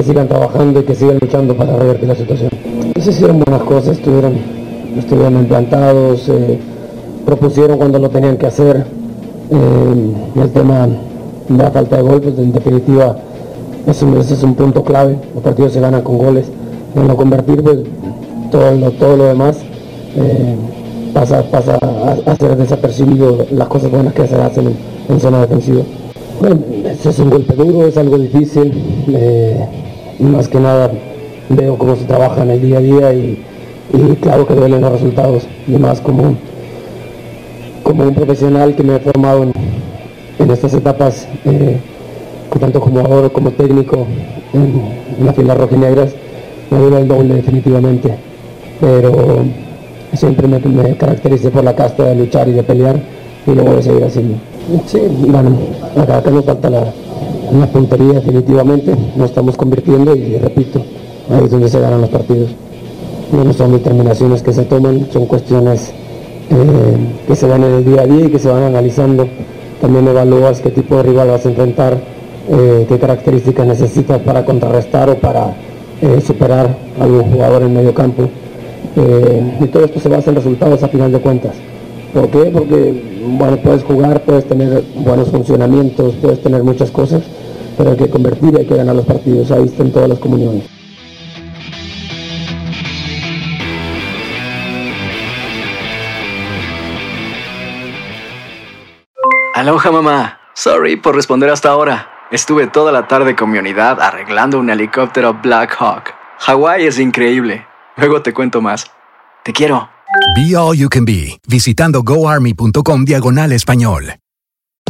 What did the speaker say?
que sigan trabajando y que sigan luchando para revertir la situación. Pues hicieron buenas cosas, estuvieron, estuvieron implantados, eh, propusieron cuando lo tenían que hacer. Eh, el tema de la falta de gol, pues en definitiva, es un- ese es un punto clave. Los partidos se ganan con goles. En lo convertir, pues todo lo, todo lo demás eh, pasa, pasa a, a ser desapercibido las cosas buenas que se hacen en, en zona defensiva. Bueno, ese es un golpe duro, es algo difícil. eh, más que nada veo cómo se trabaja en el día a día y, claro que duelen los resultados. Y más como, como un profesional que me he formado en, estas etapas, eh, tanto como jugador como técnico en, las filas rojinegras, me duele el doble definitivamente. Pero siempre me, me por la casta de luchar y de pelear y voy a seguir haciendo. Sí, bueno, acá, acá nos falta la, la puntería definitivamente, nos estamos convirtiendo y repito, ahí es donde se ganan los partidos. No son determinaciones que se toman, son cuestiones eh, que se dan en el día a día y que se van analizando. También evalúas qué tipo de rival vas a enfrentar, eh, qué características necesitas para contrarrestar o para eh, superar a algún jugador en medio campo. Y todo esto se basa en resultados a final de cuentas. ¿Por qué? Porque bueno, puedes jugar, puedes tener buenos funcionamientos, puedes tener muchas cosas, pero hay que convertir y hay que ganar los partidos. Ahí están todas las comuniones. Aloha mamá. Sorry por responder hasta ahora. Estuve toda la tarde con mi unidad arreglando un helicóptero Black Hawk. Hawái es increíble. Luego te cuento más. Te quiero. Be All You Can Be, visitando goarmy.com diagonal español.